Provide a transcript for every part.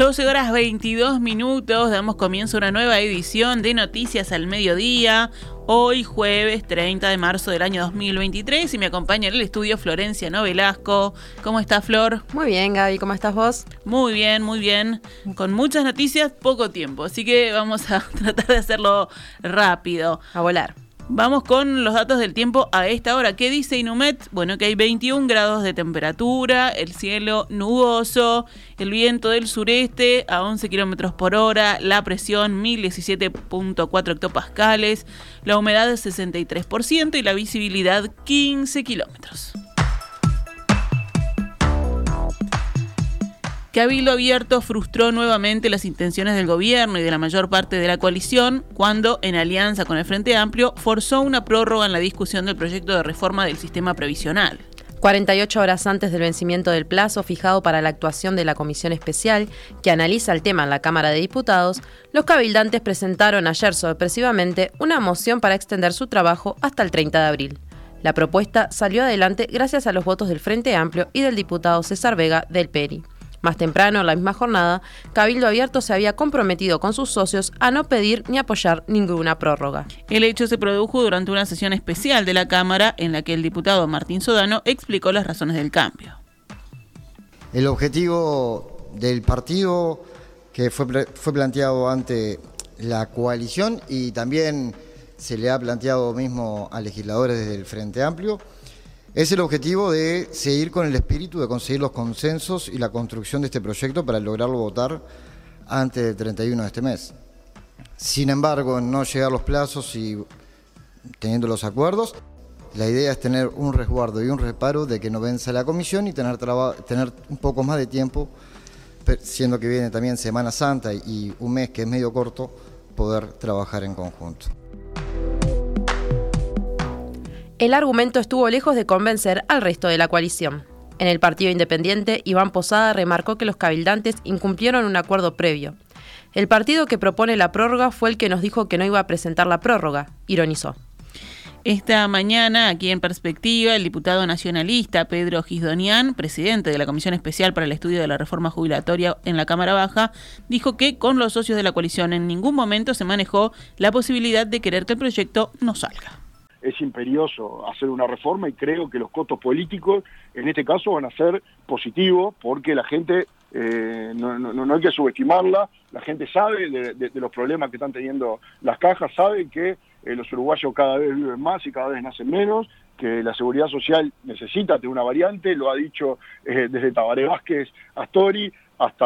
12 horas 22 minutos, damos comienzo a una nueva edición de Noticias al Mediodía. Hoy jueves 30 de marzo del año 2023 y me acompaña en el estudio Florencia Novelasco. ¿Cómo está Flor? Muy bien Gaby, ¿cómo estás vos? Muy bien, muy bien. Con muchas noticias, poco tiempo, así que vamos a tratar de hacerlo rápido. A volar. Vamos con los datos del tiempo a esta hora. ¿Qué dice Inumet? Bueno, que hay 21 grados de temperatura, el cielo nuboso, el viento del sureste a 11 kilómetros por hora, la presión 1017.4 hectopascales, la humedad es 63% y la visibilidad 15 kilómetros. Cabildo Abierto frustró nuevamente las intenciones del gobierno y de la mayor parte de la coalición cuando, en alianza con el Frente Amplio, forzó una prórroga en la discusión del proyecto de reforma del sistema previsional. 48 horas antes del vencimiento del plazo fijado para la actuación de la comisión especial que analiza el tema en la Cámara de Diputados, los cabildantes presentaron ayer sorpresivamente una moción para extender su trabajo hasta el 30 de abril. La propuesta salió adelante gracias a los votos del Frente Amplio y del diputado César Vega del PERI. Más temprano, en la misma jornada, Cabildo Abierto se había comprometido con sus socios a no pedir ni apoyar ninguna prórroga. El hecho se produjo durante una sesión especial de la Cámara en la que el diputado Martín Sodano explicó las razones del cambio. El objetivo del partido que fue, fue planteado ante la coalición y también se le ha planteado mismo a legisladores del Frente Amplio es el objetivo de seguir con el espíritu de conseguir los consensos y la construcción de este proyecto para lograrlo votar antes del 31 de este mes. Sin embargo, no llegar los plazos y teniendo los acuerdos, la idea es tener un resguardo y un reparo de que no venza la comisión y tener un poco más de tiempo, siendo que viene también Semana Santa y un mes que es medio corto, poder trabajar en conjunto. El argumento estuvo lejos de convencer al resto de la coalición. En el Partido Independiente, Iván Posada remarcó que los cabildantes incumplieron un acuerdo previo. El partido que propone la prórroga fue el que nos dijo que no iba a presentar la prórroga, ironizó. Esta mañana, aquí en perspectiva, el diputado nacionalista Pedro Gisdonian, presidente de la Comisión Especial para el Estudio de la Reforma Jubilatoria en la Cámara Baja, dijo que con los socios de la coalición en ningún momento se manejó la posibilidad de querer que el proyecto no salga es imperioso hacer una reforma y creo que los costos políticos en este caso van a ser positivos porque la gente, eh, no, no, hay que subestimarla, la gente sabe de, los problemas que están teniendo las cajas, sabe que eh, los uruguayos cada vez viven más y cada vez nacen menos, que la seguridad social necesita tener una variante, lo ha dicho eh, desde Tabaré Vázquez Astori hasta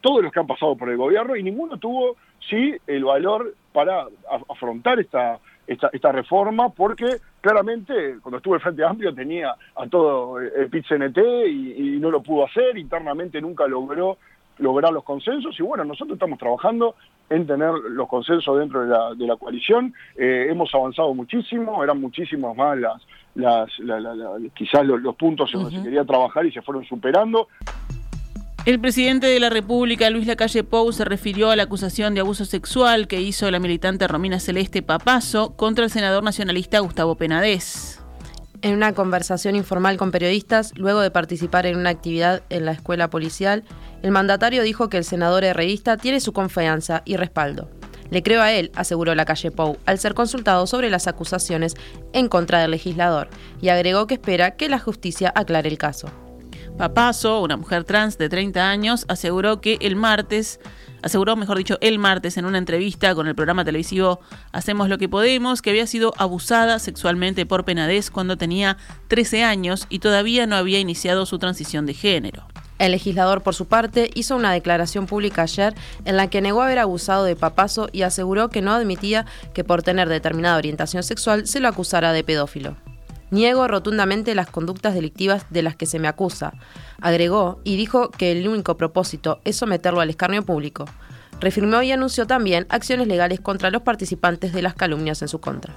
todos los que han pasado por el gobierno y ninguno tuvo, sí, el valor para afrontar esta esta, reforma porque claramente cuando estuvo el Frente Amplio tenía a todo el pit -CNT y, no lo pudo hacer, internamente nunca logró lograr los consensos y bueno, nosotros estamos trabajando en tener los consensos dentro de la, coalición, eh, hemos avanzado muchísimo, eran muchísimos más las, las quizás los, puntos en los que se quería trabajar y se fueron superando. El presidente de la República, Luis Lacalle Pou, se refirió a la acusación de abuso sexual que hizo la militante Romina Celeste Papazo contra el senador nacionalista Gustavo Penadez. En una conversación informal con periodistas, luego de participar en una actividad en la escuela policial, el mandatario dijo que el senador revista tiene su confianza y respaldo. Le creo a él, aseguró la calle Pou, al ser consultado sobre las acusaciones en contra del legislador, y agregó que espera que la justicia aclare el caso. Papazo, una mujer trans de 30 años, aseguró que el martes, aseguró, mejor dicho, el martes en una entrevista con el programa televisivo Hacemos lo que podemos, que había sido abusada sexualmente por Penades cuando tenía 13 años y todavía no había iniciado su transición de género. El legislador, por su parte, hizo una declaración pública ayer en la que negó haber abusado de Papazo y aseguró que no admitía que por tener determinada orientación sexual se lo acusara de pedófilo. Niego rotundamente las conductas delictivas de las que se me acusa, agregó y dijo que el único propósito es someterlo al escarnio público. Refirmó y anunció también acciones legales contra los participantes de las calumnias en su contra.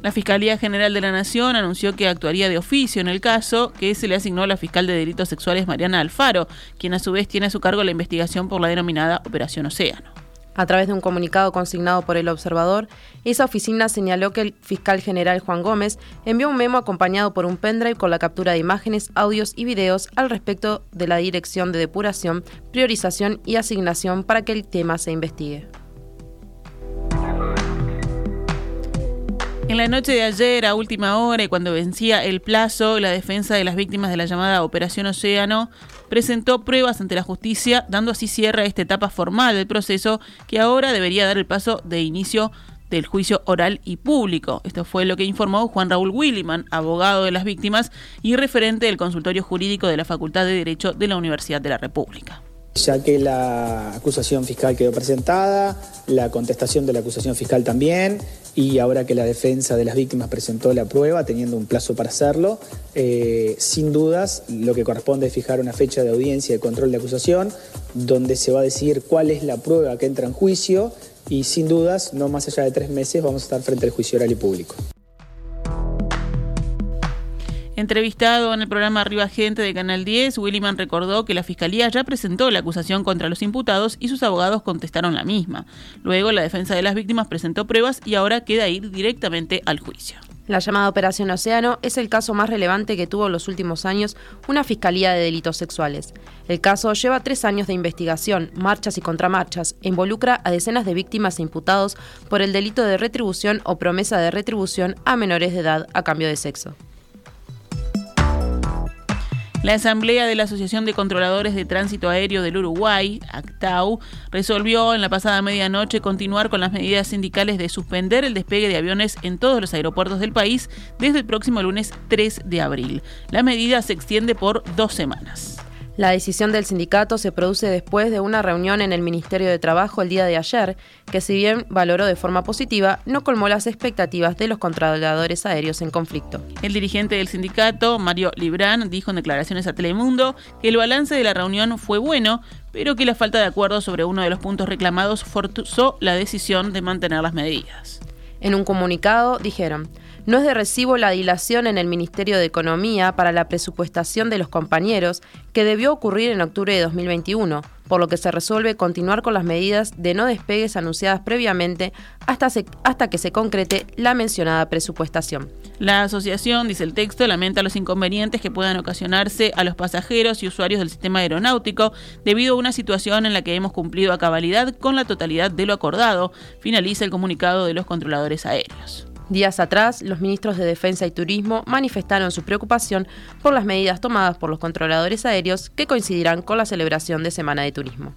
La Fiscalía General de la Nación anunció que actuaría de oficio en el caso que se le asignó a la fiscal de delitos sexuales Mariana Alfaro, quien a su vez tiene a su cargo la investigación por la denominada Operación Océano. A través de un comunicado consignado por el observador, esa oficina señaló que el fiscal general Juan Gómez envió un memo acompañado por un pendrive con la captura de imágenes, audios y videos al respecto de la dirección de depuración, priorización y asignación para que el tema se investigue. En la noche de ayer, a última hora y cuando vencía el plazo, la defensa de las víctimas de la llamada Operación Océano presentó pruebas ante la justicia, dando así cierre a esta etapa formal del proceso que ahora debería dar el paso de inicio del juicio oral y público. Esto fue lo que informó Juan Raúl Williman, abogado de las víctimas y referente del consultorio jurídico de la Facultad de Derecho de la Universidad de la República ya que la acusación fiscal quedó presentada, la contestación de la acusación fiscal también, y ahora que la defensa de las víctimas presentó la prueba, teniendo un plazo para hacerlo, eh, sin dudas lo que corresponde es fijar una fecha de audiencia y control de acusación, donde se va a decir cuál es la prueba que entra en juicio, y sin dudas, no más allá de tres meses, vamos a estar frente al juicio oral y público. Entrevistado en el programa Arriba Gente de Canal 10, Williman recordó que la Fiscalía ya presentó la acusación contra los imputados y sus abogados contestaron la misma. Luego la defensa de las víctimas presentó pruebas y ahora queda ir directamente al juicio. La llamada Operación Océano es el caso más relevante que tuvo en los últimos años una Fiscalía de Delitos Sexuales. El caso lleva tres años de investigación, marchas y contramarchas, e involucra a decenas de víctimas e imputados por el delito de retribución o promesa de retribución a menores de edad a cambio de sexo. La Asamblea de la Asociación de Controladores de Tránsito Aéreo del Uruguay, ACTAU, resolvió en la pasada medianoche continuar con las medidas sindicales de suspender el despegue de aviones en todos los aeropuertos del país desde el próximo lunes 3 de abril. La medida se extiende por dos semanas. La decisión del sindicato se produce después de una reunión en el Ministerio de Trabajo el día de ayer, que si bien valoró de forma positiva, no colmó las expectativas de los controladores aéreos en conflicto. El dirigente del sindicato, Mario Librán, dijo en declaraciones a Telemundo que el balance de la reunión fue bueno, pero que la falta de acuerdo sobre uno de los puntos reclamados forzó la decisión de mantener las medidas. En un comunicado dijeron, no es de recibo la dilación en el Ministerio de Economía para la presupuestación de los compañeros que debió ocurrir en octubre de 2021, por lo que se resuelve continuar con las medidas de no despegues anunciadas previamente hasta, hasta que se concrete la mencionada presupuestación. La asociación, dice el texto, lamenta los inconvenientes que puedan ocasionarse a los pasajeros y usuarios del sistema aeronáutico debido a una situación en la que hemos cumplido a cabalidad con la totalidad de lo acordado, finaliza el comunicado de los controladores aéreos. Días atrás, los ministros de Defensa y Turismo manifestaron su preocupación por las medidas tomadas por los controladores aéreos que coincidirán con la celebración de Semana de Turismo.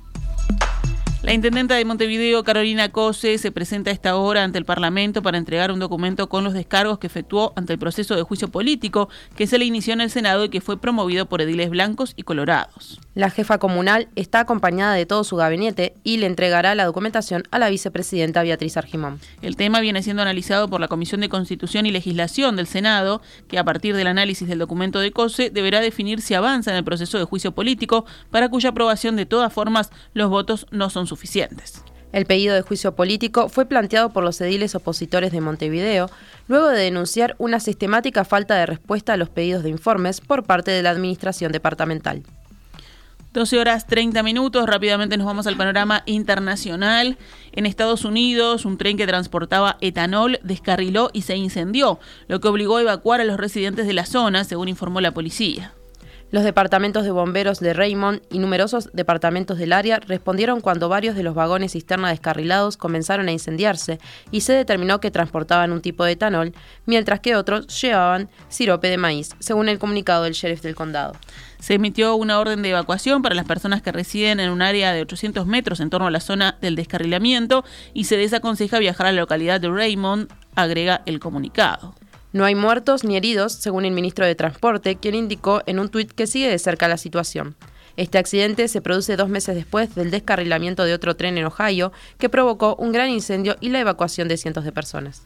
La intendenta de Montevideo, Carolina Cose, se presenta a esta hora ante el Parlamento para entregar un documento con los descargos que efectuó ante el proceso de juicio político que se le inició en el Senado y que fue promovido por ediles blancos y colorados. La jefa comunal está acompañada de todo su gabinete y le entregará la documentación a la vicepresidenta Beatriz Argimón. El tema viene siendo analizado por la Comisión de Constitución y Legislación del Senado, que a partir del análisis del documento de COSE deberá definir si avanza en el proceso de juicio político, para cuya aprobación de todas formas los votos no son suficientes suficientes. El pedido de juicio político fue planteado por los ediles opositores de Montevideo, luego de denunciar una sistemática falta de respuesta a los pedidos de informes por parte de la Administración Departamental. 12 horas 30 minutos, rápidamente nos vamos al panorama internacional. En Estados Unidos, un tren que transportaba etanol descarriló y se incendió, lo que obligó a evacuar a los residentes de la zona, según informó la policía. Los departamentos de bomberos de Raymond y numerosos departamentos del área respondieron cuando varios de los vagones cisterna descarrilados comenzaron a incendiarse y se determinó que transportaban un tipo de etanol, mientras que otros llevaban sirope de maíz, según el comunicado del sheriff del condado. Se emitió una orden de evacuación para las personas que residen en un área de 800 metros en torno a la zona del descarrilamiento y se desaconseja viajar a la localidad de Raymond, agrega el comunicado. No hay muertos ni heridos, según el ministro de Transporte, quien indicó en un tuit que sigue de cerca la situación. Este accidente se produce dos meses después del descarrilamiento de otro tren en Ohio, que provocó un gran incendio y la evacuación de cientos de personas.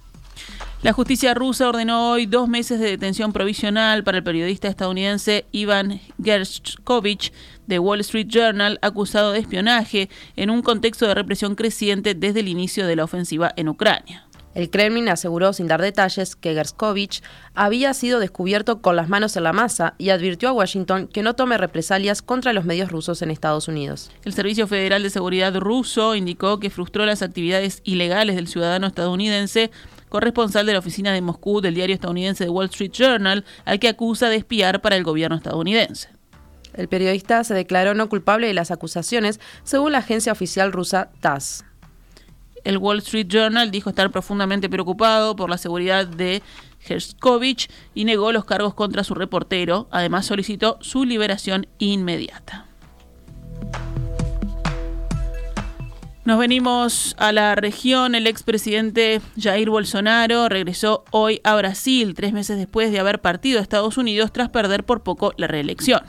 La justicia rusa ordenó hoy dos meses de detención provisional para el periodista estadounidense Ivan Gershkovich de Wall Street Journal, acusado de espionaje en un contexto de represión creciente desde el inicio de la ofensiva en Ucrania. El Kremlin aseguró sin dar detalles que Gerskovich había sido descubierto con las manos en la masa y advirtió a Washington que no tome represalias contra los medios rusos en Estados Unidos. El Servicio Federal de Seguridad ruso indicó que frustró las actividades ilegales del ciudadano estadounidense corresponsal de la oficina de Moscú del diario estadounidense The Wall Street Journal, al que acusa de espiar para el gobierno estadounidense. El periodista se declaró no culpable de las acusaciones, según la agencia oficial rusa TASS. El Wall Street Journal dijo estar profundamente preocupado por la seguridad de Herskovich y negó los cargos contra su reportero. Además, solicitó su liberación inmediata. Nos venimos a la región. El expresidente Jair Bolsonaro regresó hoy a Brasil, tres meses después de haber partido a Estados Unidos tras perder por poco la reelección.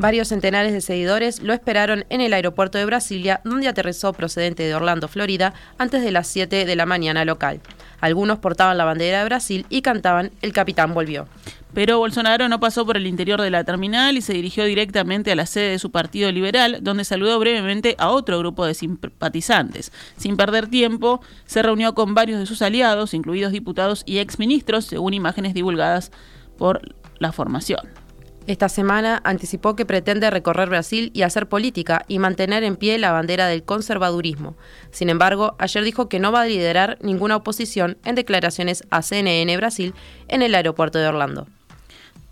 Varios centenares de seguidores lo esperaron en el aeropuerto de Brasilia, donde aterrizó procedente de Orlando, Florida, antes de las 7 de la mañana local. Algunos portaban la bandera de Brasil y cantaban El capitán volvió. Pero Bolsonaro no pasó por el interior de la terminal y se dirigió directamente a la sede de su partido liberal, donde saludó brevemente a otro grupo de simpatizantes. Sin perder tiempo, se reunió con varios de sus aliados, incluidos diputados y exministros, según imágenes divulgadas por la formación. Esta semana anticipó que pretende recorrer Brasil y hacer política y mantener en pie la bandera del conservadurismo. Sin embargo, ayer dijo que no va a liderar ninguna oposición en declaraciones a CNN Brasil en el aeropuerto de Orlando.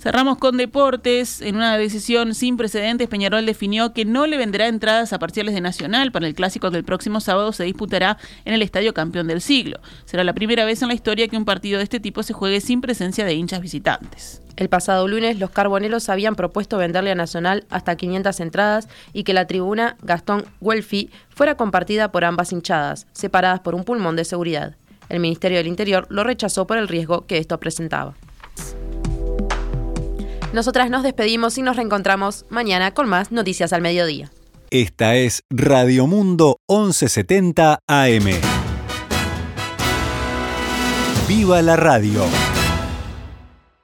Cerramos con deportes. En una decisión sin precedentes, Peñarol definió que no le venderá entradas a parciales de Nacional para el clásico que el próximo sábado se disputará en el Estadio Campeón del Siglo. Será la primera vez en la historia que un partido de este tipo se juegue sin presencia de hinchas visitantes. El pasado lunes, los carboneros habían propuesto venderle a Nacional hasta 500 entradas y que la tribuna Gastón Guelfi fuera compartida por ambas hinchadas, separadas por un pulmón de seguridad. El Ministerio del Interior lo rechazó por el riesgo que esto presentaba. Nosotras nos despedimos y nos reencontramos mañana con más noticias al mediodía. Esta es Radio Mundo 1170 AM. ¡Viva la radio!